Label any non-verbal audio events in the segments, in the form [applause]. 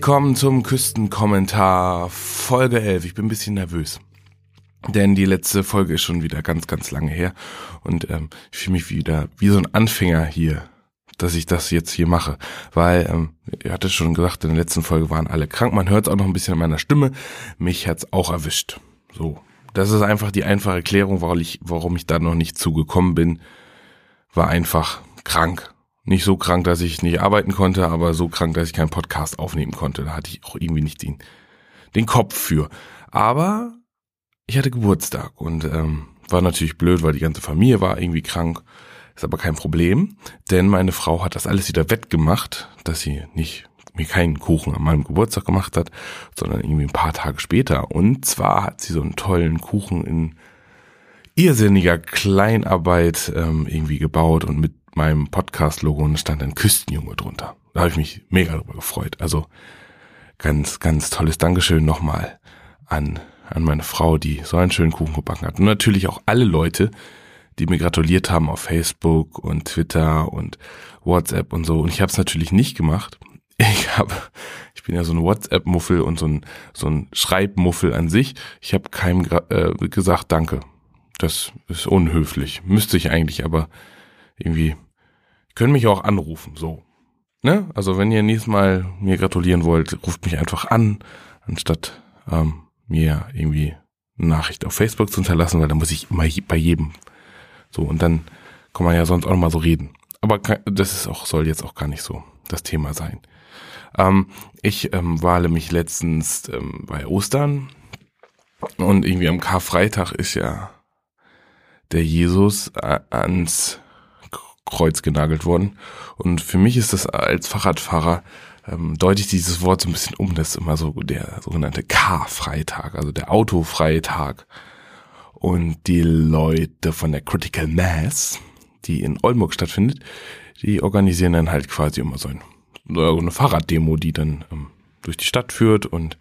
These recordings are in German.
Willkommen zum Küstenkommentar Folge 11. Ich bin ein bisschen nervös. Denn die letzte Folge ist schon wieder ganz, ganz lange her. Und ähm, ich fühle mich wieder wie so ein Anfänger hier, dass ich das jetzt hier mache. Weil, ähm, ihr hattet schon gesagt, in der letzten Folge waren alle krank. Man hört es auch noch ein bisschen an meiner Stimme. Mich hat's auch erwischt. So. Das ist einfach die einfache Erklärung, warum ich, warum ich da noch nicht zugekommen bin. War einfach krank nicht so krank, dass ich nicht arbeiten konnte, aber so krank, dass ich keinen Podcast aufnehmen konnte. Da hatte ich auch irgendwie nicht den, den Kopf für. Aber ich hatte Geburtstag und ähm, war natürlich blöd, weil die ganze Familie war irgendwie krank. Ist aber kein Problem, denn meine Frau hat das alles wieder wettgemacht, dass sie nicht mir keinen Kuchen an meinem Geburtstag gemacht hat, sondern irgendwie ein paar Tage später. Und zwar hat sie so einen tollen Kuchen in irrsinniger Kleinarbeit ähm, irgendwie gebaut und mit meinem Podcast-Logo und stand ein Küstenjunge drunter. Da habe ich mich mega drüber gefreut. Also ganz, ganz tolles Dankeschön nochmal an, an meine Frau, die so einen schönen Kuchen gebacken hat. Und natürlich auch alle Leute, die mir gratuliert haben auf Facebook und Twitter und WhatsApp und so. Und ich habe es natürlich nicht gemacht. [laughs] Ich habe, ich bin ja so ein WhatsApp-Muffel und so ein, so ein Schreibmuffel an sich. Ich habe keinem äh, gesagt, danke. Das ist unhöflich. Müsste ich eigentlich, aber irgendwie, können mich auch anrufen, so. Ne? Also wenn ihr nächstes Mal mir gratulieren wollt, ruft mich einfach an, anstatt ähm, mir irgendwie eine Nachricht auf Facebook zu hinterlassen, weil dann muss ich immer bei jedem. So, und dann kann man ja sonst auch noch mal so reden. Aber das ist auch, soll jetzt auch gar nicht so das Thema sein. Ähm, ich ähm, wale mich letztens ähm, bei Ostern und irgendwie am Karfreitag ist ja der Jesus äh, ans Kreuz genagelt worden. Und für mich ist das als Fahrradfahrer ähm, deutet dieses Wort so ein bisschen um. Das ist immer so der sogenannte K-Freitag, also der Autofreitag. Und die Leute von der Critical Mass, die in Oldenburg stattfindet, die organisieren dann halt quasi immer so, ein, eine Fahrraddemo, die dann ähm, durch die Stadt führt und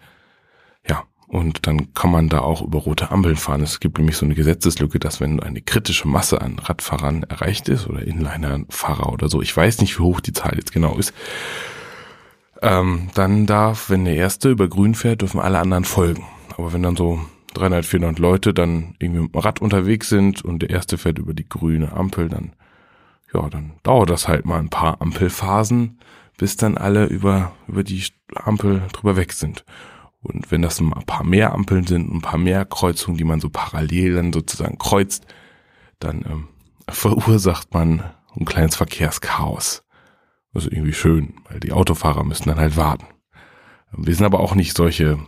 und dann kann man da auch über rote Ampeln fahren. Es gibt nämlich so eine Gesetzeslücke, dass wenn eine kritische Masse an Radfahrern erreicht ist oder Inliner-Fahrer oder so, ich weiß nicht, wie hoch die Zahl jetzt genau ist, ähm, dann darf, wenn der Erste über grün fährt, dürfen alle anderen folgen. Aber wenn dann so 300, 400 Leute dann irgendwie mit dem Rad unterwegs sind und der Erste fährt über die grüne Ampel, dann, ja, dann dauert das halt mal ein paar Ampelphasen, bis dann alle über, über die Ampel drüber weg sind. Und wenn das ein paar mehr Ampeln sind, ein paar mehr Kreuzungen, die man so parallel dann sozusagen kreuzt, dann ähm, verursacht man ein kleines Verkehrschaos. Das ist irgendwie schön, weil die Autofahrer müssen dann halt warten. Wir sind aber auch nicht solche,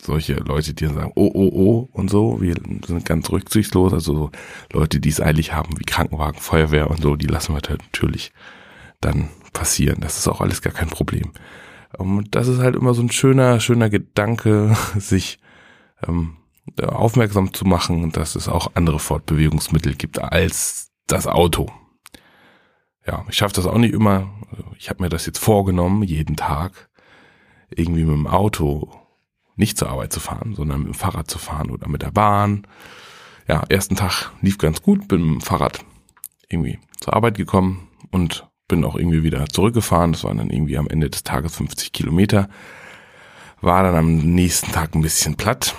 solche Leute, die dann sagen, oh, oh, oh und so. Wir sind ganz rücksichtslos. Also so Leute, die es eilig haben, wie Krankenwagen, Feuerwehr und so, die lassen wir natürlich dann passieren. Das ist auch alles gar kein Problem. Und das ist halt immer so ein schöner, schöner Gedanke, [laughs] sich ähm, aufmerksam zu machen, dass es auch andere Fortbewegungsmittel gibt als das Auto. Ja, ich schaffe das auch nicht immer. Ich habe mir das jetzt vorgenommen, jeden Tag irgendwie mit dem Auto nicht zur Arbeit zu fahren, sondern mit dem Fahrrad zu fahren oder mit der Bahn. Ja, ersten Tag lief ganz gut, bin mit dem Fahrrad irgendwie zur Arbeit gekommen und bin auch irgendwie wieder zurückgefahren. Das waren dann irgendwie am Ende des Tages 50 Kilometer. War dann am nächsten Tag ein bisschen platt.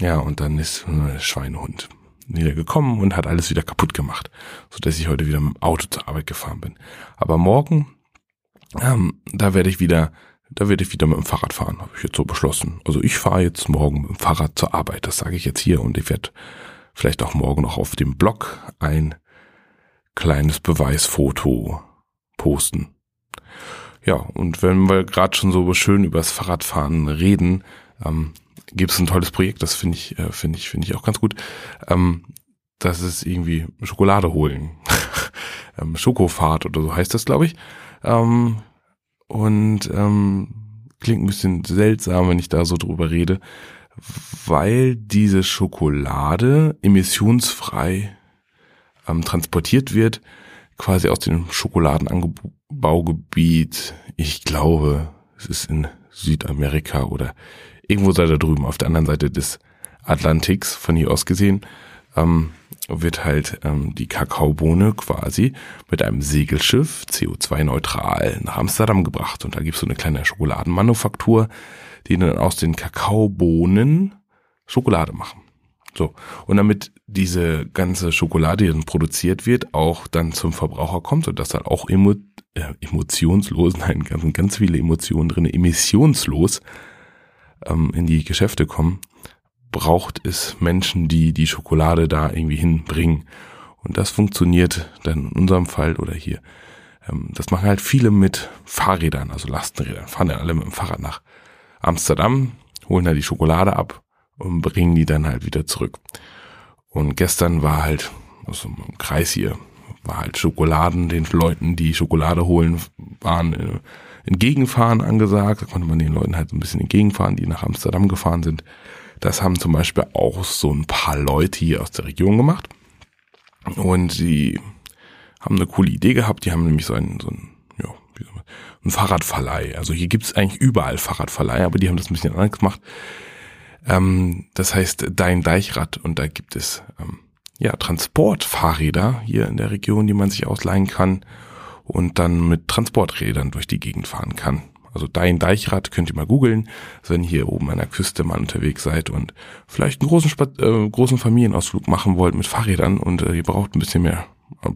Ja, und dann ist ein Schweinehund wieder gekommen und hat alles wieder kaputt gemacht, so dass ich heute wieder mit dem Auto zur Arbeit gefahren bin. Aber morgen, ähm, da werde ich wieder, da werde ich wieder mit dem Fahrrad fahren, habe ich jetzt so beschlossen. Also ich fahre jetzt morgen mit dem Fahrrad zur Arbeit, das sage ich jetzt hier und ich werde vielleicht auch morgen noch auf dem Blog ein kleines Beweisfoto posten. Ja, und wenn wir gerade schon so schön übers Fahrradfahren reden, ähm, gibt es ein tolles Projekt, das finde ich, äh, finde ich, finde ich auch ganz gut. Ähm, das ist irgendwie Schokolade holen. [laughs] ähm, Schokofahrt oder so heißt das, glaube ich. Ähm, und ähm, klingt ein bisschen seltsam, wenn ich da so drüber rede, weil diese Schokolade emissionsfrei ähm, transportiert wird quasi aus dem Schokoladenanbaugebiet. Ich glaube, es ist in Südamerika oder irgendwo sei da drüben auf der anderen Seite des Atlantiks von hier aus gesehen. ähm, wird halt ähm, die Kakaobohne quasi mit einem Segelschiff CO2-neutral nach Amsterdam gebracht. Und da gibt's so eine kleine Schokoladenmanufaktur, die dann aus den Kakaobohnen Schokolade machen. So. Und damit diese ganze Schokolade, die dann produziert wird, auch dann zum Verbraucher kommt und das dann auch emo äh, emotionslos, [laughs] nein, ganz, ganz viele Emotionen drin, emissionslos ähm, in die Geschäfte kommen, braucht es Menschen, die die Schokolade da irgendwie hinbringen. Und das funktioniert dann in unserem Fall oder hier. Ähm, das machen halt viele mit Fahrrädern, also Lastenrädern. Fahren dann alle mit dem Fahrrad nach Amsterdam, holen da die Schokolade ab und bringen die dann halt wieder zurück. Und gestern war halt, also im Kreis hier, war halt Schokoladen, den Leuten, die Schokolade holen, waren äh, entgegenfahren angesagt. Da konnte man den Leuten halt so ein bisschen entgegenfahren, die nach Amsterdam gefahren sind. Das haben zum Beispiel auch so ein paar Leute hier aus der Region gemacht. Und sie haben eine coole Idee gehabt. Die haben nämlich so einen, so einen, ja, wie soll man, einen Fahrradverleih. Also hier gibt's eigentlich überall Fahrradverleih, aber die haben das ein bisschen anders gemacht. Ähm, das heißt Dein Deichrad und da gibt es ähm, ja Transportfahrräder hier in der Region, die man sich ausleihen kann und dann mit Transporträdern durch die Gegend fahren kann. Also Dein Deichrad könnt ihr mal googeln, wenn ihr hier oben an der Küste mal unterwegs seid und vielleicht einen großen, Spat äh, großen Familienausflug machen wollt mit Fahrrädern und äh, ihr braucht ein bisschen mehr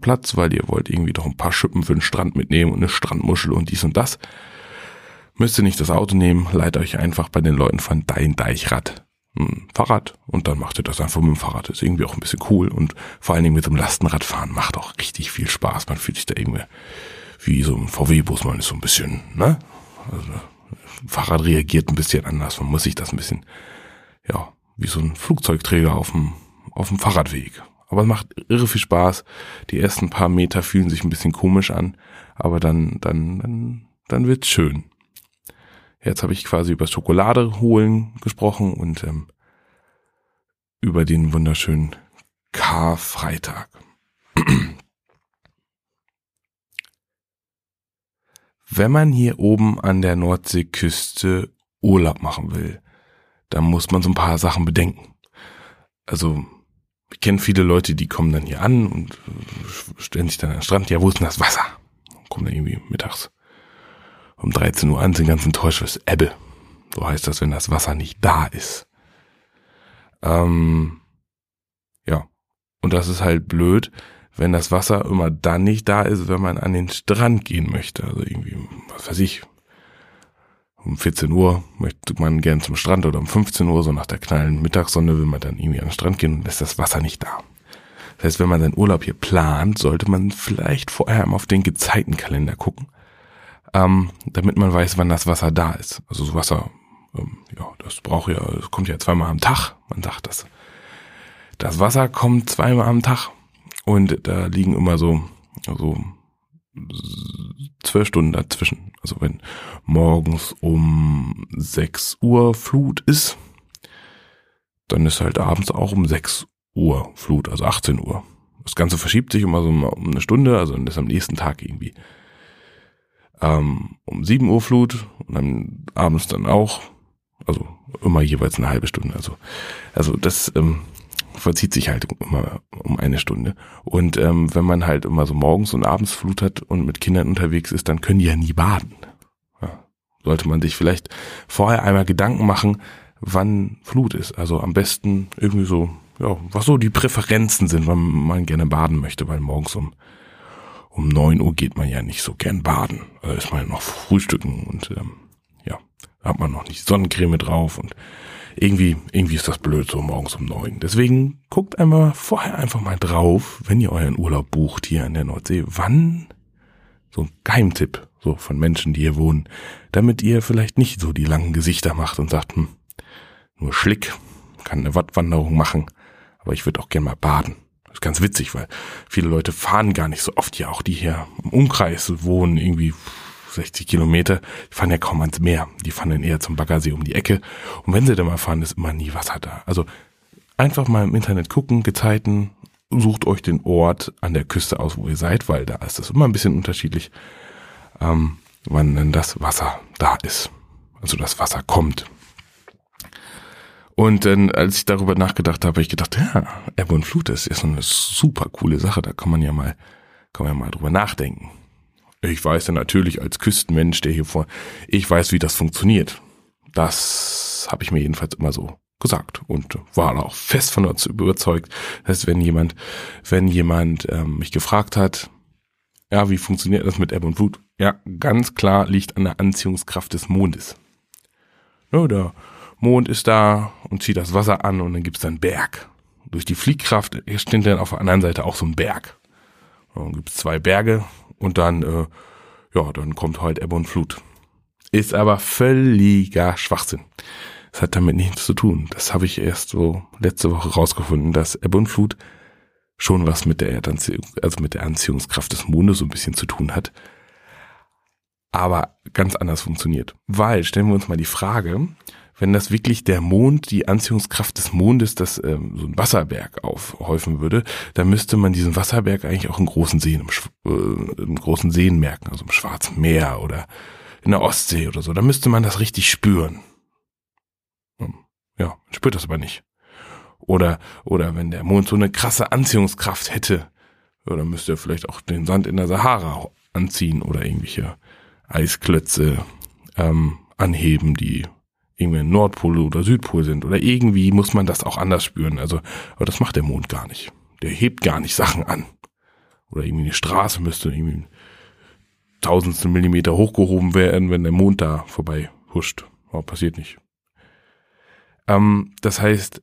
Platz, weil ihr wollt irgendwie doch ein paar Schippen für den Strand mitnehmen und eine Strandmuschel und dies und das müsst ihr nicht das Auto nehmen, leitet euch einfach bei den Leuten von Dein Deichrad ein Fahrrad und dann macht ihr das einfach mit dem Fahrrad. Ist irgendwie auch ein bisschen cool und vor allen Dingen mit einem Lastenradfahren macht auch richtig viel Spaß. Man fühlt sich da irgendwie wie so ein VW-Bus, man ist so ein bisschen, ne? Also, Fahrrad reagiert ein bisschen anders. Man muss sich das ein bisschen, ja, wie so ein Flugzeugträger auf dem, auf dem Fahrradweg. Aber es macht irre viel Spaß. Die ersten paar Meter fühlen sich ein bisschen komisch an, aber dann, dann, dann, dann wird's schön. Jetzt habe ich quasi über Schokolade holen gesprochen und ähm, über den wunderschönen Karfreitag. [clears throat] Wenn man hier oben an der Nordseeküste Urlaub machen will, dann muss man so ein paar Sachen bedenken. Also, ich kenne viele Leute, die kommen dann hier an und stellen sich dann an den Strand. Ja, wo ist denn das Wasser? Kommen dann irgendwie mittags um 13 Uhr an, sind ganz enttäuscht, was Ebbe. So heißt das, wenn das Wasser nicht da ist. Ähm, ja. Und das ist halt blöd, wenn das Wasser immer dann nicht da ist, wenn man an den Strand gehen möchte. Also irgendwie, was weiß ich, um 14 Uhr möchte man gern zum Strand oder um 15 Uhr, so nach der knallen Mittagssonne will man dann irgendwie an den Strand gehen und ist das Wasser nicht da. Das heißt, wenn man seinen Urlaub hier plant, sollte man vielleicht vorher mal auf den Gezeitenkalender gucken ähm, damit man weiß, wann das Wasser da ist. Also so Wasser, ähm, ja, das braucht ja, das kommt ja zweimal am Tag. Man sagt das. Das Wasser kommt zweimal am Tag und da liegen immer so, also zwölf Stunden dazwischen. Also wenn morgens um sechs Uhr Flut ist, dann ist halt abends auch um sechs Uhr Flut, also 18 Uhr. Das Ganze verschiebt sich immer so um eine Stunde, also dann ist am nächsten Tag irgendwie ähm, um 7 Uhr Flut und dann abends dann auch. Also immer jeweils eine halbe Stunde. Also, also das ähm, verzieht sich halt immer um eine Stunde. Und ähm, wenn man halt immer so morgens und abends Flut hat und mit Kindern unterwegs ist, dann können die ja nie baden. Ja. Sollte man sich vielleicht vorher einmal Gedanken machen, wann Flut ist. Also am besten irgendwie so, ja, was so die Präferenzen sind, wann man gerne baden möchte, weil morgens um um neun Uhr geht man ja nicht so gern baden. Da ist man ja noch frühstücken und ähm, ja, da hat man noch nicht Sonnencreme drauf und irgendwie, irgendwie ist das blöd so morgens um neun. Deswegen guckt einmal vorher einfach mal drauf, wenn ihr euren Urlaub bucht hier an der Nordsee, wann so ein Geheimtipp so von Menschen, die hier wohnen, damit ihr vielleicht nicht so die langen Gesichter macht und sagt, hm, nur Schlick, kann eine Wattwanderung machen, aber ich würde auch gern mal baden. Das ist ganz witzig, weil viele Leute fahren gar nicht so oft ja, auch die hier im Umkreis wohnen, irgendwie 60 Kilometer, die fahren ja kaum ans Meer. Die fahren dann eher zum Baggersee um die Ecke. Und wenn sie da mal fahren, ist immer nie Wasser da. Also einfach mal im Internet gucken, Gezeiten, sucht euch den Ort an der Küste aus, wo ihr seid, weil da ist das immer ein bisschen unterschiedlich, ähm, wann denn das Wasser da ist. Also das Wasser kommt. Und dann, als ich darüber nachgedacht habe, habe ich gedacht, ja, Ebbe und Flut ist ja so eine super coole Sache. Da kann man ja mal, kann man ja mal drüber nachdenken. Ich weiß ja natürlich als Küstenmensch, der hier vor, ich weiß, wie das funktioniert. Das habe ich mir jedenfalls immer so gesagt und war auch fest von überzeugt, dass wenn jemand, wenn jemand ähm, mich gefragt hat, ja, wie funktioniert das mit Ebbe und Flut? Ja, ganz klar liegt an der Anziehungskraft des Mondes. Ja, der Mond ist da und zieht das Wasser an und dann gibt's dann Berg. Durch die Fliehkraft steht dann auf der anderen Seite auch so ein Berg. Dann gibt's zwei Berge und dann, äh, ja, dann kommt halt Ebbe und Flut. Ist aber völliger Schwachsinn. Das hat damit nichts zu tun. Das habe ich erst so letzte Woche rausgefunden, dass Ebbe und Flut schon was mit der Erdanziehung, also mit der Anziehungskraft des Mondes so ein bisschen zu tun hat. Aber ganz anders funktioniert. Weil, stellen wir uns mal die Frage, wenn das wirklich der Mond, die Anziehungskraft des Mondes, das ähm, so ein Wasserberg aufhäufen würde, dann müsste man diesen Wasserberg eigentlich auch in großen Seen, im, äh, in großen Seen merken, also im Schwarzen Meer oder in der Ostsee oder so. Da müsste man das richtig spüren. Hm, ja, man spürt das aber nicht. Oder, oder wenn der Mond so eine krasse Anziehungskraft hätte, oder müsste er vielleicht auch den Sand in der Sahara anziehen oder irgendwelche Eisklötze ähm, anheben, die irgendwie Nordpol oder Südpol sind. Oder irgendwie muss man das auch anders spüren. Also, aber das macht der Mond gar nicht. Der hebt gar nicht Sachen an. Oder irgendwie eine Straße müsste irgendwie tausendstel Millimeter hochgehoben werden, wenn der Mond da vorbei huscht. Aber passiert nicht. Ähm, das heißt,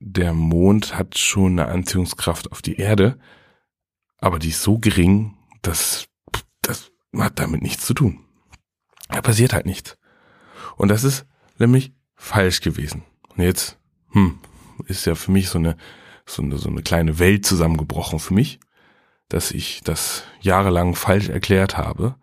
der Mond hat schon eine Anziehungskraft auf die Erde, aber die ist so gering, dass das hat damit nichts zu tun. Da passiert halt nichts. Und das ist nämlich falsch gewesen. Und jetzt, hm, ist ja für mich so eine, so eine, so eine kleine Welt zusammengebrochen für mich, dass ich das jahrelang falsch erklärt habe.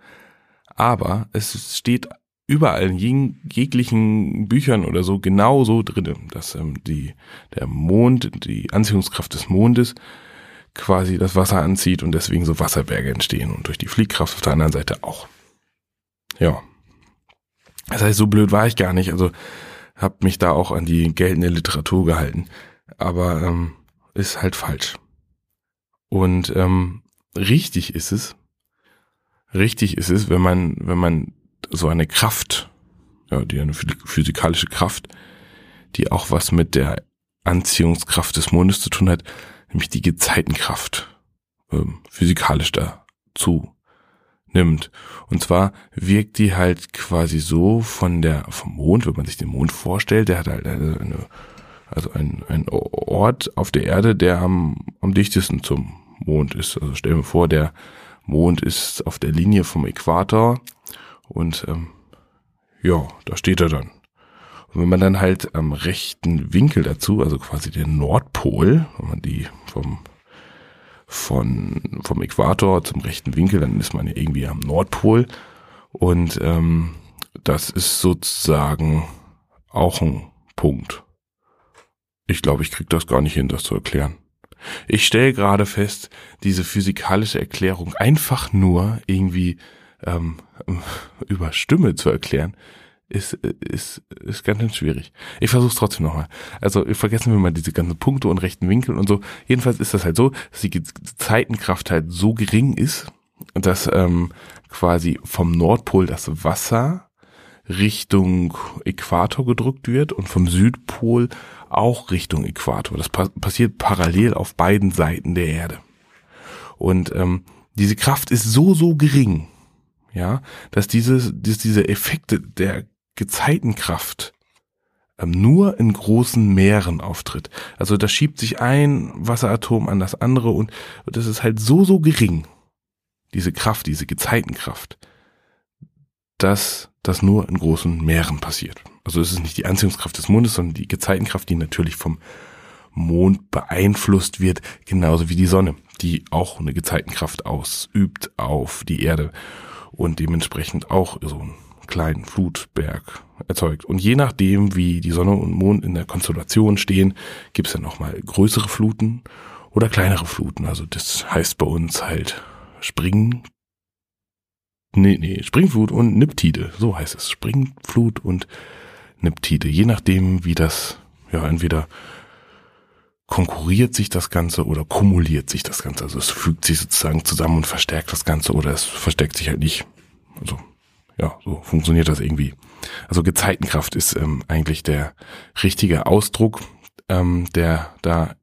Aber es steht überall in jeglichen Büchern oder so genau so drin, dass ähm, die, der Mond, die Anziehungskraft des Mondes quasi das Wasser anzieht und deswegen so Wasserberge entstehen und durch die Fliehkraft auf der anderen Seite auch. Ja. Das heißt, so blöd war ich gar nicht, also habe mich da auch an die geltende Literatur gehalten, aber ähm, ist halt falsch. Und ähm, richtig ist es, richtig ist es, wenn man, wenn man so eine Kraft, ja, die eine physikalische Kraft, die auch was mit der Anziehungskraft des Mondes zu tun hat, nämlich die Gezeitenkraft ähm, physikalisch dazu nimmt. Und zwar wirkt die halt quasi so von der vom Mond, wenn man sich den Mond vorstellt, der hat halt eine, also ein, Ort auf der Erde, der am, am dichtesten zum Mond ist. Also stell mir vor, der Mond ist auf der Linie vom Äquator und ähm, ja, da steht er dann. Und wenn man dann halt am rechten Winkel dazu, also quasi den Nordpol, wenn man die vom von vom Äquator zum rechten Winkel, dann ist man ja irgendwie am Nordpol und ähm, das ist sozusagen auch ein Punkt. Ich glaube, ich krieg das gar nicht hin, das zu erklären. Ich stelle gerade fest, diese physikalische Erklärung einfach nur irgendwie ähm, [laughs] über Stimme zu erklären, ist, ist, ist ganz, ganz schwierig. Ich versuche es trotzdem nochmal. Also vergessen wir mal diese ganzen Punkte und rechten Winkel und so. Jedenfalls ist das halt so, dass die Zeitenkraft halt so gering ist, dass ähm, quasi vom Nordpol das Wasser Richtung Äquator gedrückt wird und vom Südpol auch Richtung Äquator. Das pa passiert parallel auf beiden Seiten der Erde. Und ähm, diese Kraft ist so, so gering, ja, dass diese, dass diese Effekte der Gezeitenkraft ähm, nur in großen Meeren auftritt. Also da schiebt sich ein Wasseratom an das andere und, das ist halt so, so gering, diese Kraft, diese Gezeitenkraft, dass das nur in großen Meeren passiert. Also es ist nicht die Anziehungskraft des Mondes, sondern die Gezeitenkraft, die natürlich vom Mond beeinflusst wird, genauso wie die Sonne, die auch eine Gezeitenkraft ausübt auf die Erde und dementsprechend auch so einen kleinen Flutberg erzeugt. Und je nachdem, wie die Sonne und Mond in der Konstellation stehen, gibt es dann nochmal größere Fluten oder kleinere Fluten. Also das heißt bei uns halt Spring, nee, nee, Springflut und Niptide. So heißt es. Springflut und Niptide. Je nachdem, wie das ja, entweder konkurriert sich das Ganze oder kumuliert sich das Ganze. Also es fügt sich sozusagen zusammen und verstärkt das Ganze oder es verstärkt sich halt nicht. Also ja, so funktioniert das irgendwie. Also Gezeitenkraft ist ähm, eigentlich der richtige Ausdruck, ähm, der da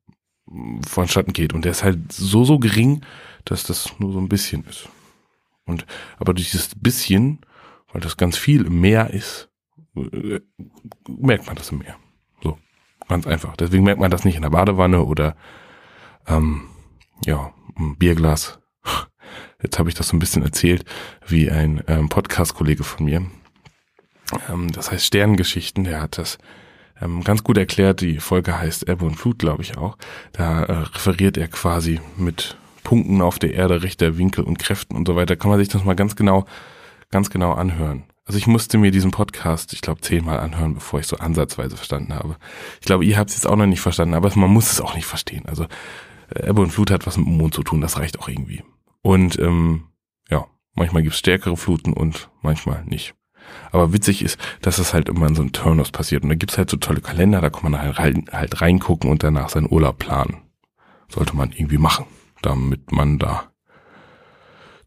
vonstatten geht. Und der ist halt so, so gering, dass das nur so ein bisschen ist. Und aber durch dieses bisschen, weil das ganz viel im Meer ist, äh, merkt man das im Meer. So, ganz einfach. Deswegen merkt man das nicht in der Badewanne oder ähm, ja, ein Bierglas. Jetzt habe ich das so ein bisschen erzählt, wie ein ähm, Podcast-Kollege von mir. Ähm, das heißt Sternengeschichten, der hat das ähm, ganz gut erklärt. Die Folge heißt Ebbe und Flut, glaube ich auch. Da äh, referiert er quasi mit Punkten auf der Erde, Richter, Winkel und Kräften und so weiter. Kann man sich das mal ganz genau, ganz genau anhören. Also ich musste mir diesen Podcast, ich glaube, zehnmal anhören, bevor ich so ansatzweise verstanden habe. Ich glaube, ihr habt es jetzt auch noch nicht verstanden, aber man muss es auch nicht verstehen. Also äh, Ebbe und Flut hat was mit dem Mond zu tun, das reicht auch irgendwie. Und ähm, ja, manchmal gibt es stärkere Fluten und manchmal nicht. Aber witzig ist, dass es halt immer in so einem Turnus passiert. Und da gibt's halt so tolle Kalender, da kann man halt, halt reingucken und danach seinen Urlaub planen. Sollte man irgendwie machen, damit man da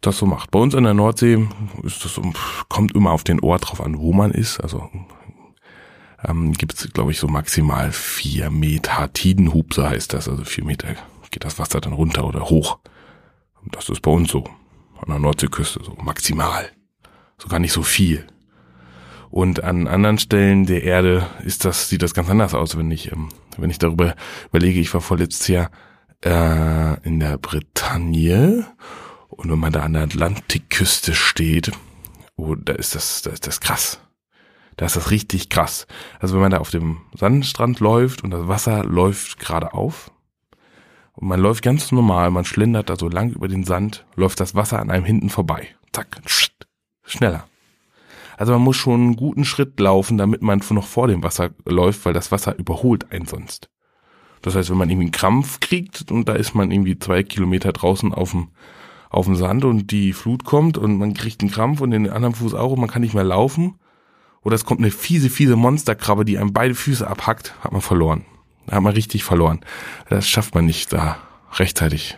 das so macht. Bei uns an der Nordsee ist das kommt immer auf den Ort drauf an, wo man ist. Also ähm, gibt es, glaube ich, so maximal vier Meter Tidenhub, so heißt das. Also vier Meter geht das Wasser dann runter oder hoch. Das ist bei uns so. An der Nordseeküste so maximal. Sogar nicht so viel. Und an anderen Stellen der Erde ist das, sieht das ganz anders aus, wenn ich, ähm, wenn ich darüber überlege. Ich war vorletztes Jahr äh, in der Bretagne und wenn man da an der Atlantikküste steht, oh, da ist das, da ist das krass. Da ist das richtig krass. Also wenn man da auf dem Sandstrand läuft und das Wasser läuft gerade auf und man läuft ganz normal, man schlendert da so lang über den Sand, läuft das Wasser an einem hinten vorbei. Zack, schneller. Also man muss schon einen guten Schritt laufen, damit man noch vor dem Wasser läuft, weil das Wasser überholt einen sonst. Das heißt, wenn man irgendwie einen Krampf kriegt und da ist man irgendwie zwei Kilometer draußen auf dem, auf dem Sand und die Flut kommt und man kriegt einen Krampf und den anderen Fuß auch und man kann nicht mehr laufen. Oder es kommt eine fiese, fiese Monsterkrabbe, die einem beide Füße abhackt, hat man verloren. Da hat man richtig verloren. Das schafft man nicht, da rechtzeitig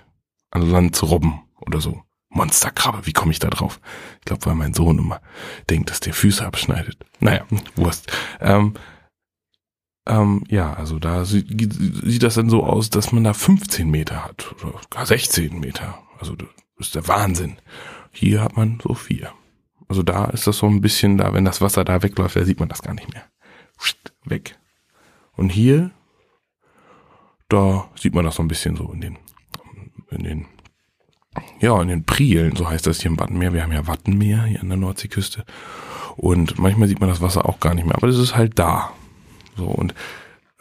an Land zu robben oder so. Monsterkrabbe, wie komme ich da drauf? Ich glaube, weil mein Sohn immer denkt, dass der Füße abschneidet. Naja, Wurst. Ähm, ähm, ja, also da sieht, sieht das dann so aus, dass man da 15 Meter hat oder gar 16 Meter. Also das ist der Wahnsinn. Hier hat man so vier. Also da ist das so ein bisschen da, wenn das Wasser da wegläuft, da sieht man das gar nicht mehr. Weg. Und hier, da sieht man das so ein bisschen so in den, in den ja, in den Prielen, so heißt das hier im Wattenmeer. Wir haben ja Wattenmeer hier an der Nordseeküste. Und manchmal sieht man das Wasser auch gar nicht mehr, aber das ist halt da. So, und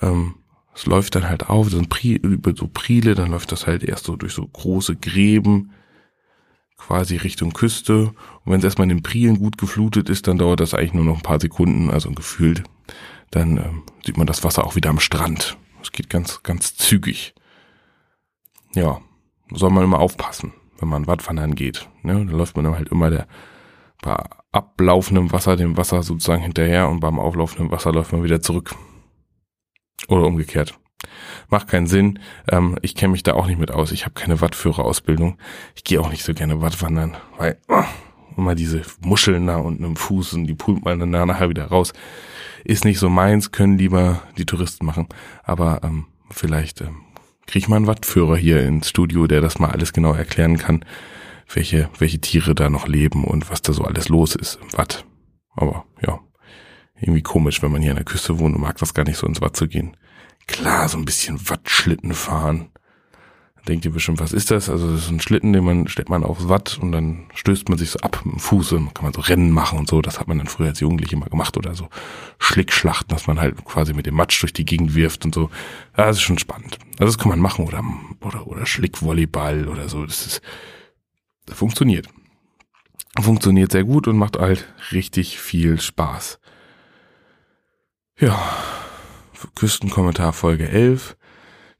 ähm, es läuft dann halt auf, sind Pri über so Priele, dann läuft das halt erst so durch so große Gräben, quasi Richtung Küste. Und wenn es erstmal in den Prielen gut geflutet ist, dann dauert das eigentlich nur noch ein paar Sekunden, also gefühlt. Dann ähm, sieht man das Wasser auch wieder am Strand. Es geht ganz, ganz zügig. Ja, soll man immer aufpassen wenn man Wattwandern geht. Ne? Da läuft man dann halt immer der bei ablaufendem Wasser dem Wasser sozusagen hinterher und beim auflaufenden Wasser läuft man wieder zurück. Oder umgekehrt. Macht keinen Sinn. Ähm, ich kenne mich da auch nicht mit aus. Ich habe keine Wattführerausbildung. Ich gehe auch nicht so gerne Wattwandern, weil oh, immer diese Muscheln da unten im Fuß und die pult man dann nachher wieder raus. Ist nicht so meins, können lieber die Touristen machen. Aber ähm, vielleicht ähm, kriege ich mal einen Wattführer hier ins Studio, der das mal alles genau erklären kann, welche, welche Tiere da noch leben und was da so alles los ist im Watt. Aber ja, irgendwie komisch, wenn man hier an der Küste wohnt und mag das gar nicht so ins Watt zu gehen. Klar, so ein bisschen Wattschlitten fahren denkt ihr bestimmt, was ist das? Also das ist ein Schlitten, den man stellt man aufs Watt und dann stößt man sich so ab mit dem Fuß und kann man so Rennen machen und so. Das hat man dann früher als Jugendliche immer gemacht oder so Schlickschlachten, dass man halt quasi mit dem Matsch durch die Gegend wirft und so. Ja, das ist schon spannend. Also das kann man machen oder oder oder Schlickvolleyball oder so. Das ist das funktioniert. Funktioniert sehr gut und macht halt richtig viel Spaß. Ja, Küstenkommentar Folge 11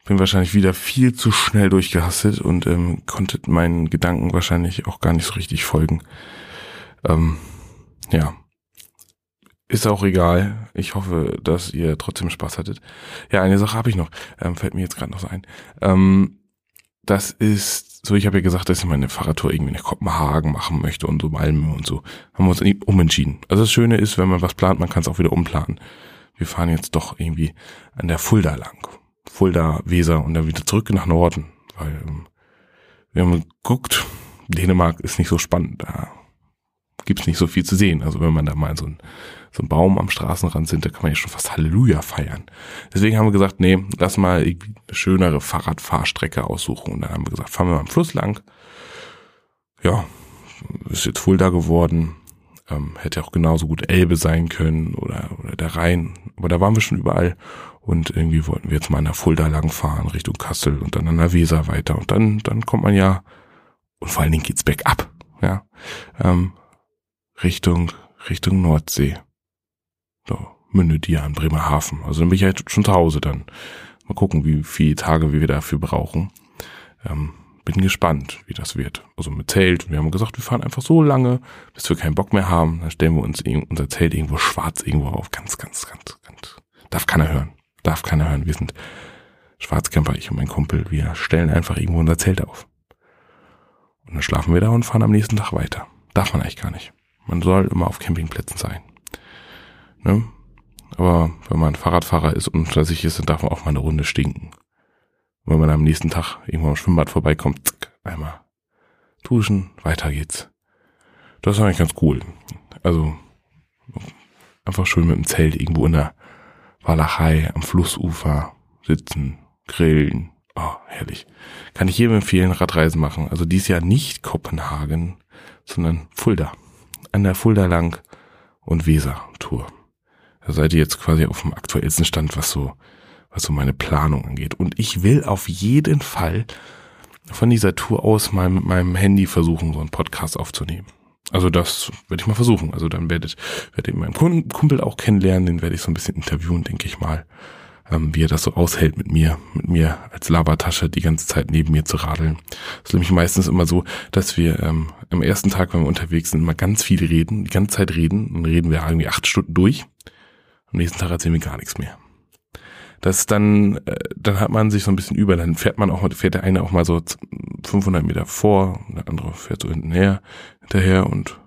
bin wahrscheinlich wieder viel zu schnell durchgehastet und ähm, konnte meinen Gedanken wahrscheinlich auch gar nicht so richtig folgen. Ähm, ja. Ist auch egal. Ich hoffe, dass ihr trotzdem Spaß hattet. Ja, eine Sache habe ich noch. Ähm, fällt mir jetzt gerade noch so ein. Ähm, das ist, so ich habe ja gesagt, dass ich meine Fahrradtour irgendwie nach Kopenhagen machen möchte und so Malmö und so. Haben wir uns umentschieden. Also das Schöne ist, wenn man was plant, man kann es auch wieder umplanen. Wir fahren jetzt doch irgendwie an der Fulda lang. Fulda, Weser und dann wieder zurück nach Norden. Weil ähm, wir haben geguckt, Dänemark ist nicht so spannend. Da gibt's nicht so viel zu sehen. Also wenn man da mal so ein so ein Baum am Straßenrand sind, da kann man ja schon fast Halleluja feiern. Deswegen haben wir gesagt, nee, lass mal eine schönere Fahrradfahrstrecke aussuchen. Und dann haben wir gesagt, fahren wir mal am Fluss lang. Ja, ist jetzt Fulda geworden. Ähm, hätte auch genauso gut Elbe sein können oder, oder der Rhein. Aber da waren wir schon überall. Und irgendwie wollten wir jetzt mal der Fulda lang fahren, Richtung Kassel und dann an der Weser weiter. Und dann, dann kommt man ja, und vor allen Dingen geht's bergab, ja, ähm, Richtung, Richtung Nordsee. So, mündet die an Bremerhaven. Also dann bin ich halt schon zu Hause dann. Mal gucken, wie viele Tage wir dafür brauchen. Ähm, bin gespannt, wie das wird. Also mit Zelt. Wir haben gesagt, wir fahren einfach so lange, bis wir keinen Bock mehr haben. Dann stellen wir uns unser Zelt irgendwo schwarz irgendwo auf. Ganz, ganz, ganz, ganz. Darf keiner hören. Darf keiner hören. Wir sind Schwarzkämper, ich und mein Kumpel. Wir stellen einfach irgendwo unser Zelt auf. Und dann schlafen wir da und fahren am nächsten Tag weiter. Darf man eigentlich gar nicht. Man soll immer auf Campingplätzen sein. Ne? Aber wenn man Fahrradfahrer ist und unter sich ist, dann darf man auch mal eine Runde stinken. Und wenn man am nächsten Tag irgendwo am Schwimmbad vorbeikommt, zack, einmal duschen, weiter geht's. Das ist eigentlich ganz cool. Also einfach schön mit dem Zelt irgendwo in der Walachei am Flussufer sitzen, grillen. Oh, herrlich. Kann ich jedem empfehlen, Radreisen machen. Also dies Jahr nicht Kopenhagen, sondern Fulda. An der Fulda lang und Weser Tour. Da seid ihr jetzt quasi auf dem aktuellsten Stand, was so, was so meine Planung angeht. Und ich will auf jeden Fall von dieser Tour aus mal mit meinem Handy versuchen, so einen Podcast aufzunehmen. Also das werde ich mal versuchen. Also dann werdet, werdet ihr meinen Kumpel auch kennenlernen, den werde ich so ein bisschen interviewen, denke ich mal, ähm, wie er das so aushält mit mir, mit mir als Labertasche die ganze Zeit neben mir zu radeln. Das ist nämlich meistens immer so, dass wir ähm, am ersten Tag, wenn wir unterwegs sind, immer ganz viel reden, die ganze Zeit reden. Dann reden wir irgendwie acht Stunden durch. Am nächsten Tag erzählen wir gar nichts mehr. Das dann, äh, dann hat man sich so ein bisschen über, dann fährt man auch, fährt der eine auch mal so 500 Meter vor, der andere fährt so hinten her, hinterher und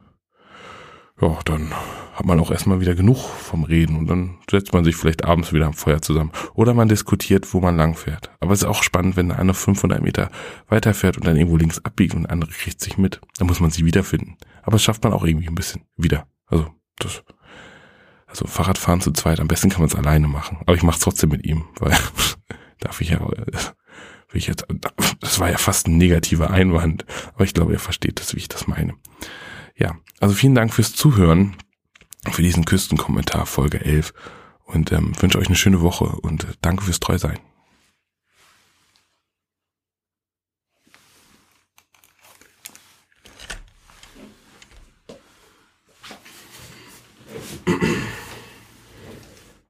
ja, dann hat man auch erstmal wieder genug vom Reden und dann setzt man sich vielleicht abends wieder am Feuer zusammen. Oder man diskutiert, wo man lang fährt. Aber es ist auch spannend, wenn der eine 500 Meter weiterfährt und dann irgendwo links abbiegt und der andere kriegt sich mit. Dann muss man sie wiederfinden. Aber das schafft man auch irgendwie ein bisschen wieder. Also das also Fahrradfahren zu zweit, am besten kann man es alleine machen. Aber ich mache es trotzdem mit ihm, weil [laughs] darf ich ja, will ich jetzt, das war ja fast ein negativer Einwand, aber ich glaube, er versteht das, wie ich das meine. Ja, also vielen Dank fürs Zuhören, für diesen Küstenkommentar Folge 11 und ähm, wünsche euch eine schöne Woche und äh, danke fürs Treusein.